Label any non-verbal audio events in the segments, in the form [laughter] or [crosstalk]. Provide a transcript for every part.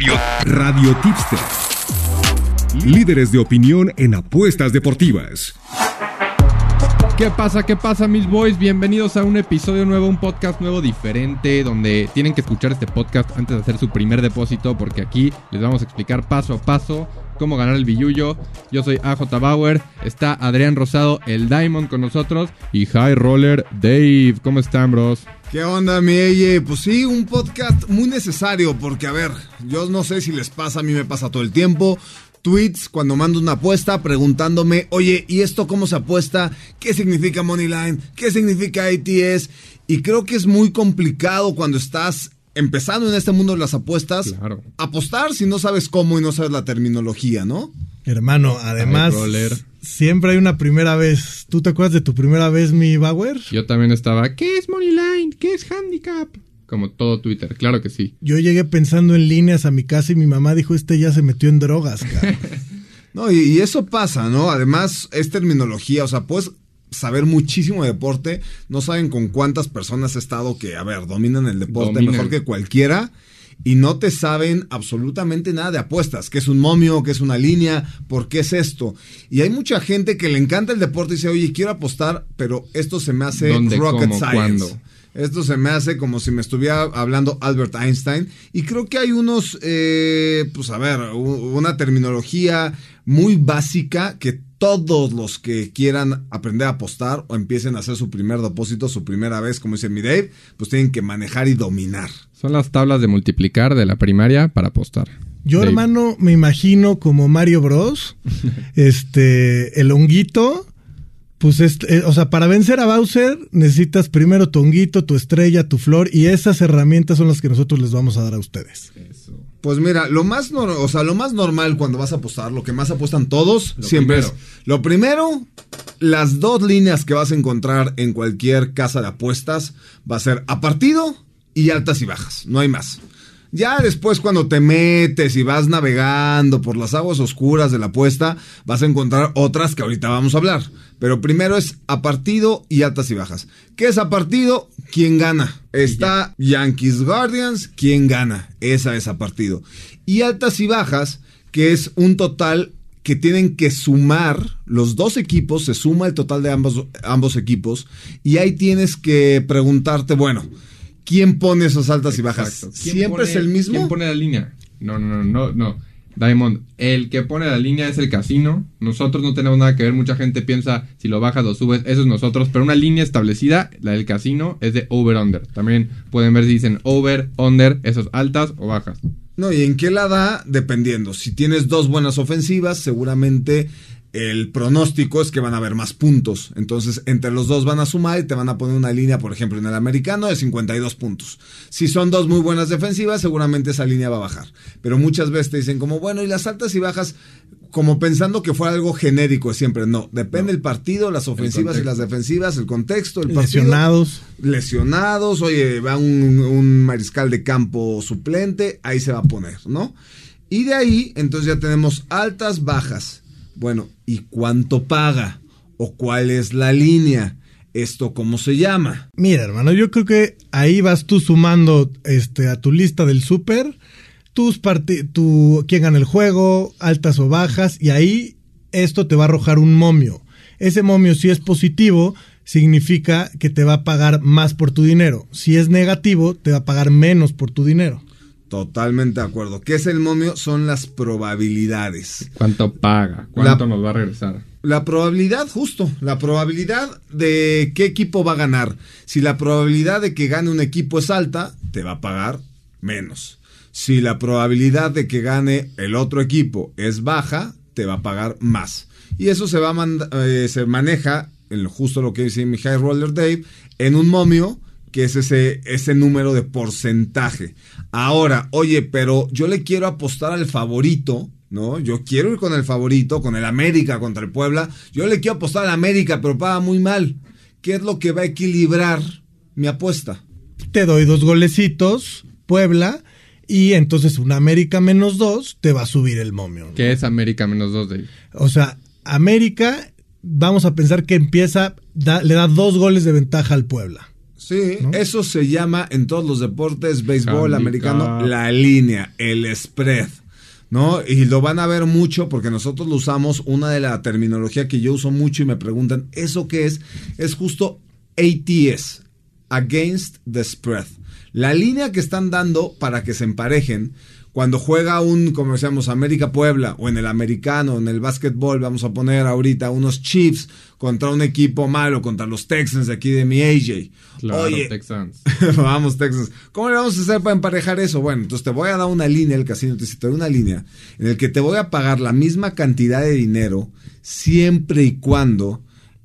Radio. Radio Tipster. Líderes de opinión en apuestas deportivas. ¿Qué pasa? ¿Qué pasa, mis boys? Bienvenidos a un episodio nuevo, un podcast nuevo diferente, donde tienen que escuchar este podcast antes de hacer su primer depósito, porque aquí les vamos a explicar paso a paso cómo ganar el billullo. Yo soy AJ Bauer, está Adrián Rosado, el Diamond con nosotros, y High Roller Dave. ¿Cómo están, bros? ¿Qué onda, mi Eye? Pues sí, un podcast muy necesario porque, a ver, yo no sé si les pasa, a mí me pasa todo el tiempo. Tweets cuando mando una apuesta preguntándome, oye, ¿y esto cómo se apuesta? ¿Qué significa Moneyline? ¿Qué significa ATS? Y creo que es muy complicado cuando estás empezando en este mundo de las apuestas, Claro. apostar si no sabes cómo y no sabes la terminología, ¿no? Hermano, además, Ay, siempre hay una primera vez. ¿Tú te acuerdas de tu primera vez, mi Bauer? Yo también estaba, ¿qué es Moneyline? ¿Qué es Handicap? Como todo Twitter, claro que sí. Yo llegué pensando en líneas a mi casa y mi mamá dijo, este ya se metió en drogas, cara. [laughs] No, y, y eso pasa, ¿no? Además, es terminología, o sea, puedes saber muchísimo de deporte, no saben con cuántas personas he estado que, a ver, dominan el deporte Dominan. mejor que cualquiera y no te saben absolutamente nada de apuestas, qué es un momio, qué es una línea, por qué es esto. Y hay mucha gente que le encanta el deporte y dice, oye, quiero apostar, pero esto se me hace ¿Dónde, rocket cómo, science. cuándo? Esto se me hace como si me estuviera hablando Albert Einstein. Y creo que hay unos, eh, pues a ver, una terminología muy básica que todos los que quieran aprender a apostar o empiecen a hacer su primer depósito, su primera vez, como dice mi Dave, pues tienen que manejar y dominar. Son las tablas de multiplicar de la primaria para apostar. Yo, Dave. hermano, me imagino como Mario Bros. [laughs] este, el honguito. Pues, este, eh, o sea, para vencer a Bowser necesitas primero tu honguito, tu estrella, tu flor, y esas herramientas son las que nosotros les vamos a dar a ustedes. Pues mira, lo más, nor- o sea, lo más normal cuando vas a apostar, lo que más apuestan todos, Lo siempre primero. es, lo primero, las dos líneas que vas a encontrar en cualquier casa de apuestas va a ser a partido y altas y bajas, no hay más. Ya después cuando te metes y vas navegando por las aguas oscuras de la apuesta, vas a encontrar otras que ahorita vamos a hablar. Pero primero es a partido y altas y bajas. ¿Qué es a partido? ¿Quién gana? Está Yankees Guardians, ¿quién gana? Esa es a partido. Y altas y bajas, que es un total que tienen que sumar los dos equipos, se suma el total de ambos, ambos equipos, y ahí tienes que preguntarte, bueno, ¿quién pone esas altas y bajas? Exacto. ¿Quién ¿Siempre pone- es el mismo? ¿Quién pone la línea? No, no, no, no, no. Diamond, el que pone la línea es el casino. Nosotros no tenemos nada que ver. Mucha gente piensa si lo bajas o subes, eso es nosotros. Pero una línea establecida, la del casino, es de over-under. También pueden ver si dicen over, under, esos altas o bajas. No, y en qué la da, dependiendo. Si tienes dos buenas ofensivas, seguramente el pronóstico es que van a haber más puntos. Entonces, entre los dos van a sumar y te van a poner una línea, por ejemplo, en el americano de 52 puntos. Si son dos muy buenas defensivas, seguramente esa línea va a bajar. Pero muchas veces te dicen como, bueno, y las altas y bajas, como pensando que fuera algo genérico siempre. No, depende el partido, las ofensivas y las defensivas, el contexto, el partido Lesionados. lesionados, oye, va un, un mariscal de campo suplente, ahí se va a poner, ¿no? Y de ahí, entonces ya tenemos altas, bajas. Bueno, ¿y cuánto paga? ¿O cuál es la línea? ¿Esto cómo se llama? Mira, hermano, yo creo que ahí vas tú sumando este, a tu lista del súper, tus tu, quién gana el juego, altas o bajas, y ahí esto te va a arrojar un momio. Ese momio, si es positivo, significa que te va a pagar más por tu dinero. Si es negativo, te va a pagar menos por tu dinero. Totalmente de acuerdo. ¿Qué es el momio? Son las probabilidades. ¿Cuánto paga? ¿Cuánto nos va a regresar? La probabilidad, justo, la probabilidad de qué equipo va a ganar. Si la probabilidad de que gane un equipo es alta, te va a pagar menos. Si la probabilidad de que gane el otro equipo es baja, te va a pagar más. Y eso se va a manda- eh, se maneja, en lo- justo lo que dice mi high roller Dave, en un momio que es ese, ese número de porcentaje. Ahora, oye, pero yo le quiero apostar al favorito, ¿no? Yo quiero ir con el favorito, con el América contra el Puebla. Yo le quiero apostar al América, pero paga muy mal. ¿Qué es lo que va a equilibrar mi apuesta? Te doy dos golecitos, Puebla, y entonces un América menos dos te va a subir el momio. ¿no? ¿Qué es América menos dos de O sea, América, vamos a pensar que empieza, da- le da dos goles de ventaja al Puebla. Sí, ¿no? eso se llama en todos los deportes, béisbol, Handicap. americano, la línea, el spread. ¿No? Y lo van a ver mucho porque nosotros lo usamos. Una de la terminología que yo uso mucho y me preguntan, ¿eso qué es? Es justo ATS, Against the Spread. La línea que están dando para que se emparejen cuando juega un, como decíamos, América Puebla o en el americano, en el básquetbol, vamos a poner ahorita unos Chiefs contra un equipo malo, contra los Texans de aquí de mi AJ. Claro, Oye, Texans. [laughs] vamos Texans. ¿Cómo le vamos a hacer para emparejar eso? Bueno, entonces te voy a dar una línea, el casino te doy una línea en el que te voy a pagar la misma cantidad de dinero siempre y cuando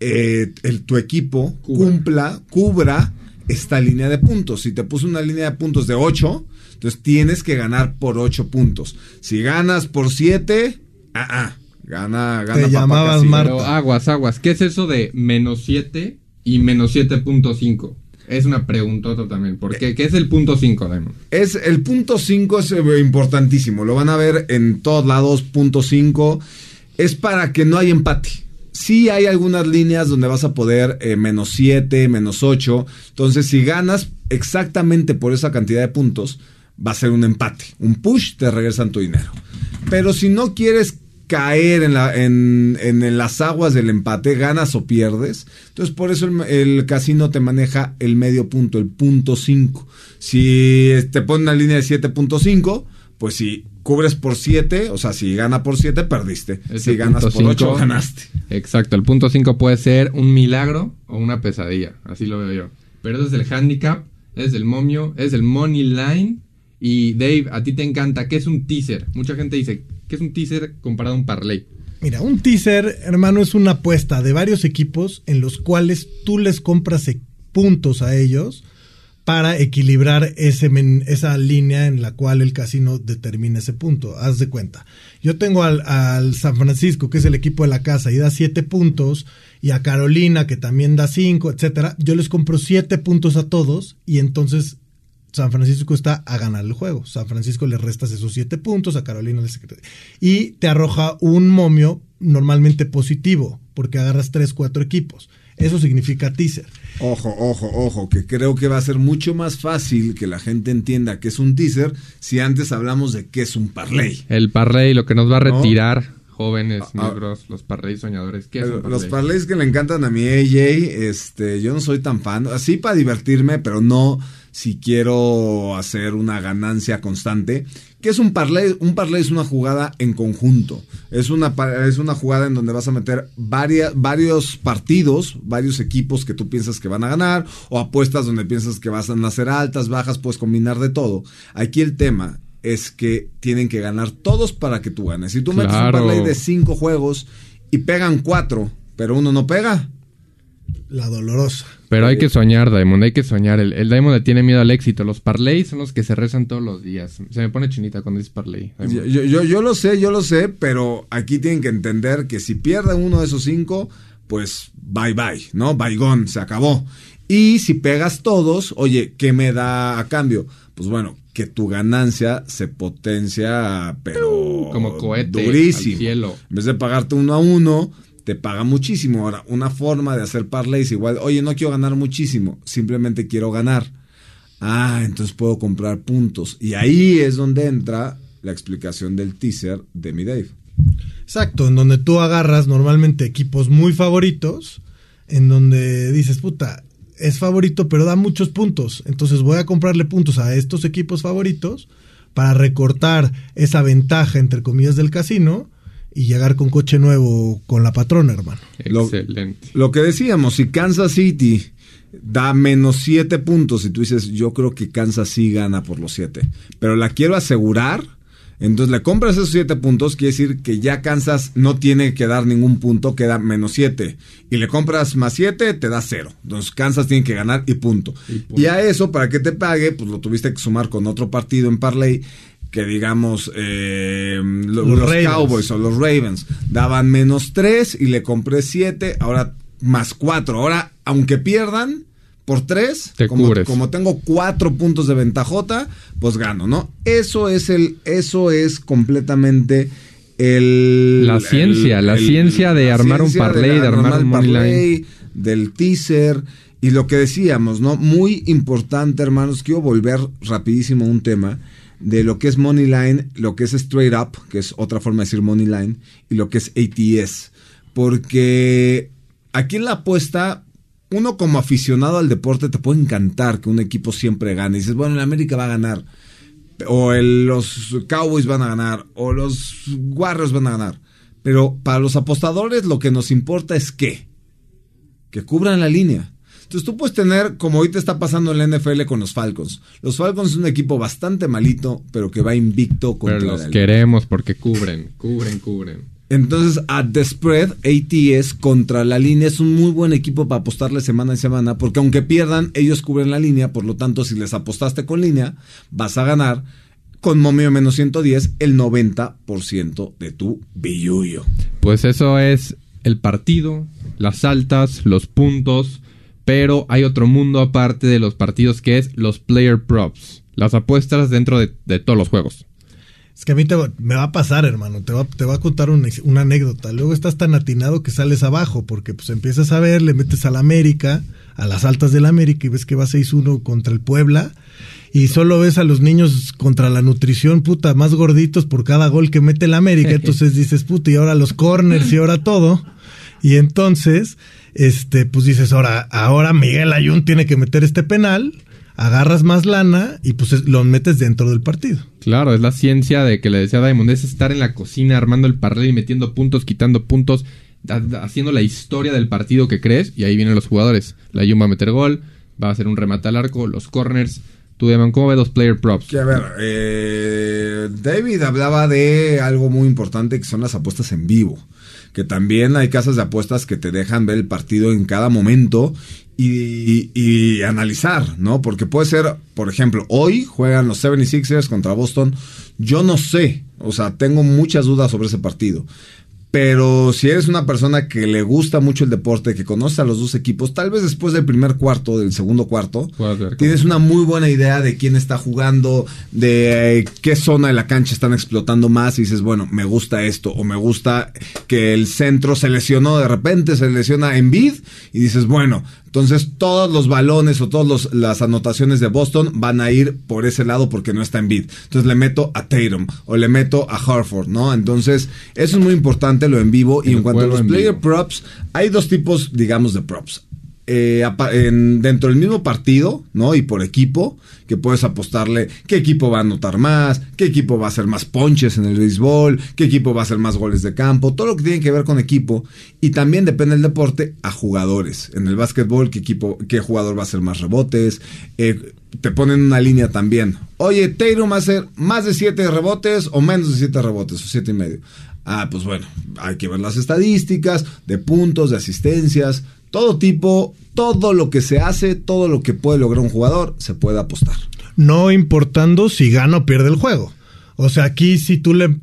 eh, el, tu equipo cumpla, cubra esta línea de puntos. Si te puso una línea de puntos de 8, entonces tienes que ganar por 8 puntos. Si ganas por 7, ah, ah, gana, gana. Te papá llamabas. Marta. Pero aguas, aguas. ¿Qué es eso de menos 7 y menos 7.5? Es una preguntota también. ¿Por qué? ¿Qué es el punto 5, Diamond? Es el punto 5 es eh, importantísimo. Lo van a ver en todos lados. Punto 5 es para que no haya empate. Sí hay algunas líneas donde vas a poder eh, menos 7, menos 8. Entonces, si ganas exactamente por esa cantidad de puntos, va a ser un empate. Un push, te regresan tu dinero. Pero si no quieres caer en, la, en, en las aguas del empate, ganas o pierdes. Entonces, por eso el, el casino te maneja el medio punto, el punto 5. Si te pone una línea de 7.5, pues si cubres por 7, o sea, si gana por 7, perdiste. Si ganas por 8, cinco- ganaste. Exacto, el punto 5 puede ser un milagro o una pesadilla, así lo veo yo. Pero ese es el handicap, es el momio, es el money line. Y Dave, a ti te encanta, ¿qué es un teaser? Mucha gente dice, ¿qué es un teaser comparado a un parlay? Mira, un teaser, hermano, es una apuesta de varios equipos en los cuales tú les compras e- puntos a ellos para equilibrar ese esa línea en la cual el casino determina ese punto. Haz de cuenta. Yo tengo al, al San Francisco, que es el equipo de la casa, y da siete puntos, y a Carolina, que también da cinco, etcétera. Yo les compro siete puntos a todos, y entonces San Francisco está a ganar el juego. San Francisco le restas esos siete puntos, a Carolina le y te arroja un momio normalmente positivo, porque agarras tres, cuatro equipos. Eso significa teaser. Ojo, ojo, ojo, que creo que va a ser mucho más fácil que la gente entienda que es un teaser si antes hablamos de qué es un parlay. El parlay, lo que nos va a ¿No? retirar, jóvenes, Ah, negros, los parlay soñadores. ¿Qué es un Pero Los parlay? parlays que le encantan a mi AJ, este, yo no soy tan fan, así para divertirme, pero no si quiero hacer una ganancia constante. ¿Qué es un parlay? Un parlay es una jugada en conjunto. Es una, es una jugada en donde vas a meter varias, varios partidos, varios equipos que tú piensas que van a ganar, o apuestas donde piensas que vas a hacer altas, bajas, puedes combinar de todo. Aquí el tema es que tienen que ganar todos para que tú ganes. Si tú metes un parlay de cinco juegos y pegan cuatro, pero uno no pega, La dolorosa. Pero hay que soñar, Diamond, hay que soñar. El, el Diamond le tiene miedo al éxito. Los parlays son los que se rezan todos los días. Se me pone chinita cuando dices parlay. Yo, yo, yo- lo sé, yo lo sé, pero aquí tienen que entender que si pierde uno de esos cinco, pues bye bye, ¿no? Bygone, se acabó. Y si pegas todos, oye, ¿qué me da a cambio? Pues bueno, que tu ganancia se potencia, pero Como cohete durísimo. al cielo. En vez de pagarte uno a uno, te paga muchísimo. Ahora, una forma de hacer parlays igual, oye, no quiero ganar muchísimo, simplemente quiero ganar. Ah, entonces puedo comprar puntos. Y ahí es donde entra la explicación del teaser de mi Dave. Exacto, en donde tú agarras normalmente equipos muy favoritos, en donde dices, puta, es favorito, pero da muchos puntos. Entonces voy a comprarle puntos a estos equipos favoritos para recortar esa ventaja, entre comillas, del casino y llegar con coche nuevo con la patrona, hermano. Lo- Excelente. Lo que decíamos, si Kansas City da menos 7 puntos y tú dices, yo creo que Kansas sí gana por los 7, pero la quiero asegurar, entonces le compras esos 7 puntos, quiere decir que ya Kansas no tiene que dar ningún punto, queda menos 7. Y le compras más 7, te da 0. Entonces Kansas tiene que ganar y punto. Y Y, a eso, para que te pague, pues lo tuviste que sumar con otro partido en Parlay. Que digamos, eh, lo- Los. Cowboys o los Ravens daban menos 3 y le compré 7, ahora más 4. Ahora, aunque pierdan por 3, Te como, cubres. como tengo 4 puntos de ventajota, pues gano, ¿no? Eso es el, eso es completamente el... La ciencia, la ciencia de armar un parlay, de armar un del teaser Y lo que decíamos, ¿no? Muy importante, hermanos, quiero volver rapidísimo a un tema de lo que es Money Line, lo que es Straight Up, que es otra forma de decir Money Line, y lo que es ATS. Porque aquí en la apuesta, uno como aficionado al deporte te puede encantar que un equipo siempre gane. Y dices, bueno, el América va a ganar. O los Cowboys van a ganar. O los Warriors van a ganar. Pero para los apostadores lo que nos importa es qué. Que cubran la línea. Entonces tú puedes tener, como ahorita está pasando en la NFL con los Falcons. Los Falcons es un equipo bastante malito, pero que va invicto contra Pero los queremos porque cubren, cubren, cubren. Entonces, at the spread, ATS contra la línea es un muy buen equipo para apostarle semana en semana, porque aunque pierdan, ellos cubren la línea, por lo tanto, si les apostaste con línea, vas a ganar con momio menos 110 el 90% de tu billuyo. Pues eso es el partido, las altas, los puntos, pero hay otro mundo aparte de los partidos que es los player props, las apuestas dentro de, de todos los juegos. Es que a mí te va- me va a pasar, hermano. Te va, te va a contar una, una anécdota. Luego estás tan atinado que sales abajo, porque pues empiezas a ver, le metes al América, a las altas del América, y ves que va 6-1 contra el Puebla. Y solo ves a los niños contra la nutrición, puta, más gorditos por cada gol que mete el América. [laughs] Entonces dices, puta, y ahora los corners y ahora todo. Y entonces, este, pues dices, ahora, ahora Miguel Ayun tiene que meter este penal, agarras más lana y pues es- lo metes dentro del partido. Claro, es la ciencia de que le decía Diamond, es estar en la cocina armando el parlay, metiendo puntos, quitando puntos, da- da- haciendo la historia del partido que crees, y ahí vienen los jugadores. La Jun va a meter gol, va a hacer un remate al arco, los corners. Tú, Diamond, ¿cómo ves los player props? Que a ver, eh, David hablaba de algo muy importante que son las apuestas en vivo. Que también hay casas de apuestas que te dejan ver el partido en cada momento y, analizar, ¿no? Porque puede ser, por ejemplo, hoy juegan los 76ers contra Boston. Yo no sé, o sea, tengo muchas dudas sobre ese partido. Pero si eres una persona que le gusta mucho el deporte, que conoce a los dos equipos, tal vez después del primer cuarto, del segundo cuarto, tienes una muy buena idea de quién está jugando, de qué zona de la cancha están explotando más y dices, bueno, me gusta esto, o me gusta que el centro se lesionó, de repente se lesiona en bid y dices, bueno, entonces todos los balones o todas las anotaciones de Boston van a ir por ese lado porque no está en bid. Entonces le meto a Tatum o le meto a Harford, ¿no? Entonces eso es muy importante lo en vivo y en cuanto a los player vivo. props, hay dos tipos, digamos, de props. Eh, en- dentro del mismo partido, ¿no? Y por equipo, que puedes apostarle qué equipo va a anotar más, qué equipo va a hacer más ponches en el béisbol, qué equipo va a hacer más goles de campo, todo lo que tiene que ver con equipo. Y también depende del deporte a jugadores. En el básquetbol, qué equipo, qué jugador va a hacer más rebotes. Eh, te ponen una línea también. Oye, Tatum va a hacer más de 7 rebotes o menos de 7 rebotes o siete y medio. Ah, pues bueno, hay que ver las estadísticas de puntos, de asistencias, todo tipo, todo lo que se hace, todo lo que puede lograr un jugador, se puede apostar. no importando si gana o pierde el juego. O sea, aquí si tú le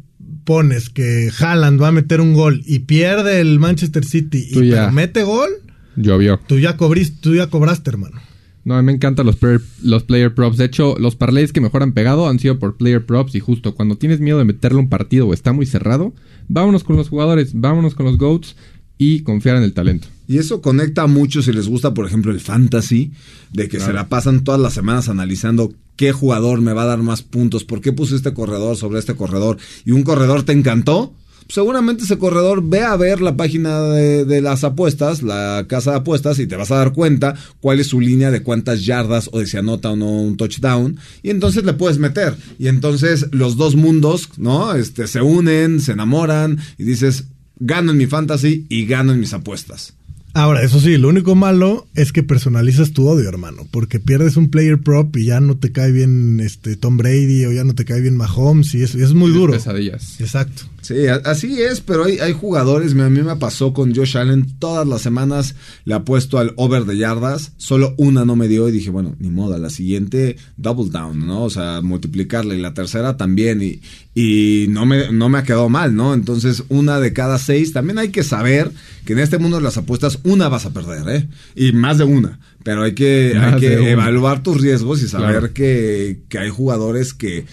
pones que Haaland va a meter un gol y pierde el Manchester City y ya. mete gol, Llovió. tú ya cobriste, tú ya cobraste, hermano. No, a mí me encantan los player, los player props. De hecho, los parlays que mejor han pegado han sido por player props. Y justo cuando tienes miedo de meterle un partido o está muy cerrado, vámonos con los jugadores, vámonos con los GOATs y confiar en el talento. Y eso conecta a muchos si les gusta, por ejemplo, el fantasy, de que Claro. se la pasan todas las semanas analizando qué jugador me va a dar más puntos, por qué puse este corredor sobre este corredor, y un corredor te encantó. Seguramente ese corredor ve a ver la página de, de las apuestas, la casa de apuestas, y te vas a dar cuenta cuál es su línea de cuántas yardas o de si anota o no un touchdown, y entonces le puedes meter. Y entonces los dos mundos, ¿no? Este, se unen, se enamoran, y dices, gano en mi fantasy y gano en mis apuestas. Ahora, eso sí, lo único malo es que personalizas tu odio, hermano, porque pierdes un player prop y ya no te cae bien este Tom Brady o ya no te cae bien Mahomes y eso y es muy Y duro. Pesadillas. Exacto. Sí, así es, pero hay, hay jugadores, a mí me pasó con Josh Allen, todas las semanas le apuesto al over de yardas, solo una no me dio y dije, bueno, ni modo, a la siguiente double down, ¿no? O sea, multiplicarla y la tercera también y, y no, me, no me ha quedado mal, ¿no? Entonces, una de cada seis, también hay que saber que en este mundo de las apuestas una vas a perder, ¿eh? Y más de una, pero hay que, hay que evaluar tus riesgos y saber Claro. que, que hay jugadores que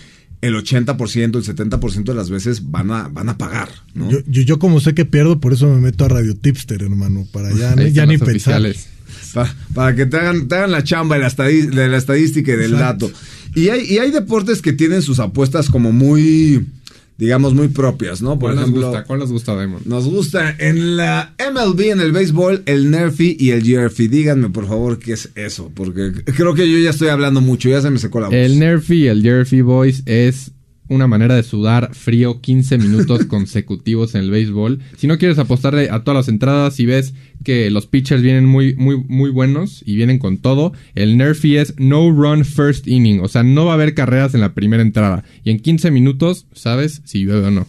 el 80%, el 70% de las veces van a, van a pagar, ¿no? Yo, yo, yo como sé que pierdo, por eso me meto a Radio Tipster, hermano, para ya, Ahí ya ni pensar. para que te hagan, te hagan la chamba de la, estadi- de la estadística y del Exacto. dato. Y hay, y hay deportes que tienen sus apuestas como muy, digamos, muy propias, ¿no? Por ¿Cuál nos ejemplo, gusta? ¿Cuál nos gusta, Diamond? nos gusta en la MLB, en el béisbol, el Nerfy y el GRFy. Díganme, por favor, qué es eso, porque creo que yo ya estoy hablando mucho, ya se me secó la voz. El Nerfy y el Jerfy Boys es una manera de sudar frío 15 minutos [laughs] consecutivos en el béisbol. Si no quieres apostarle a todas las entradas y ves que los pitchers vienen muy, muy, muy buenos y vienen con todo, el Nerfy es no run first inning. O sea, no va a haber carreras en la primera entrada. Y en 15 minutos, ¿sabes si llueve o no?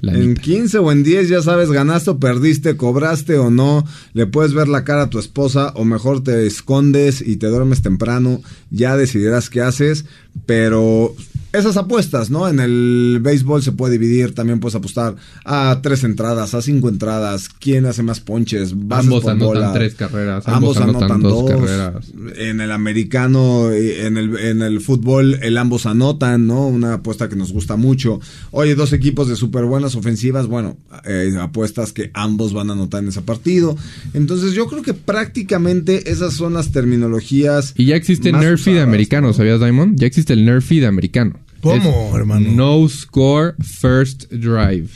La En neta. 15 o en 10 ya sabes, ganaste o perdiste, cobraste o no, le puedes ver la cara a tu esposa o mejor te escondes y te duermes temprano, ya decidirás qué haces, pero esas apuestas, ¿no? En el béisbol se puede dividir, también puedes apostar a tres entradas, a cinco entradas, quién hace más ponches, Ambos anotan bola. tres carreras, ambos, anotan, dos, carreras. En el americano, eh, en el, en el fútbol, el ambos anotan, ¿no? Una apuesta que nos gusta mucho. Oye, dos equipos de súper buenas ofensivas, bueno, eh, apuestas que ambos van a anotar en ese partido. Entonces yo creo que prácticamente esas son las terminologías. Y ya existe de usadas, americano, ¿no? ¿sabías, Diamond? Ya existe el Nerfy de americano. ¿Cómo, Es hermano? No Score First Drive.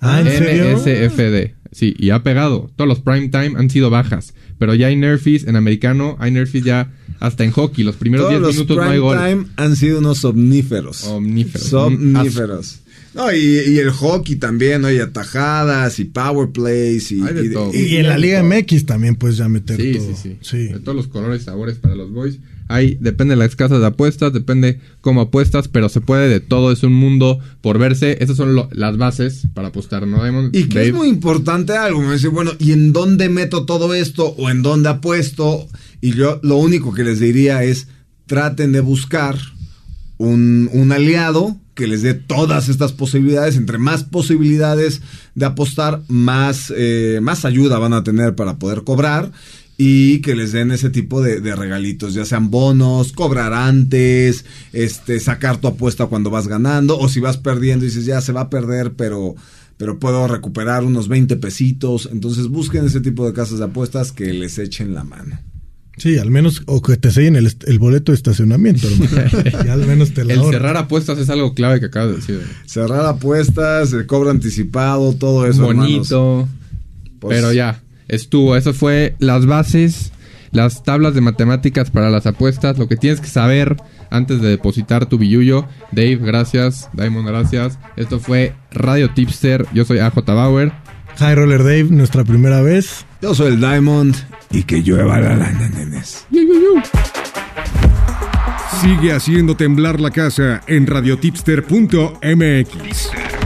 Ah, ¿en serio? NSFD. Sí, y ha pegado. Todos los prime time han sido bajas. Pero ya hay Nerfies en americano, hay Nerfies ya hasta en hockey. Los primeros Todos 10 los minutos no hay prime gol. time han sido unos omníferos. Omníferos. Somníferos. No, y, y el hockey también, oye, atajadas y power plays y, Hay de y- todo. Y en la Liga MX también puedes ya meter Sí, todo. sí, sí, De todos los colores y sabores para los boys. Hay, depende de las casas de apuestas, depende cómo apuestas, pero se puede de todo. Es un mundo por verse. Esas son lo- las bases para apostar, ¿no, Diamond? Y que es muy importante algo, me dice, bueno, ¿y en dónde meto todo esto o en dónde apuesto? Y yo lo único que les diría es, traten de buscar un, un aliado que les dé todas estas posibilidades. Entre más posibilidades de apostar, más, eh, más ayuda van a tener para poder cobrar. Y que les den ese tipo de, de regalitos, ya sean bonos, cobrar antes, este, sacar tu apuesta cuando vas ganando, o si vas perdiendo y dices, ya se va a perder, pero, pero puedo recuperar unos 20 pesitos. Entonces busquen ese tipo de casas de apuestas que les echen la mano. Sí, al menos, o que te sellen el, el boleto de estacionamiento, hermano. [laughs] y al menos te la El cerrar apuestas es algo clave que acabas de decir. Cerrar apuestas, el cobro anticipado, todo eso. Bonito. Pues- pero ya, estuvo. Eso fue las bases, las tablas de matemáticas para las apuestas, lo que tienes que saber antes de depositar tu billuyo. Dave, gracias. Diamond, gracias. Esto fue Radio Tipster. Yo soy AJ Bauer. High Roller Dave, nuestra primera vez. Yo soy el Diamond y que llueva la lana, nenes. Sigue haciendo temblar la casa en radiotipster.mx.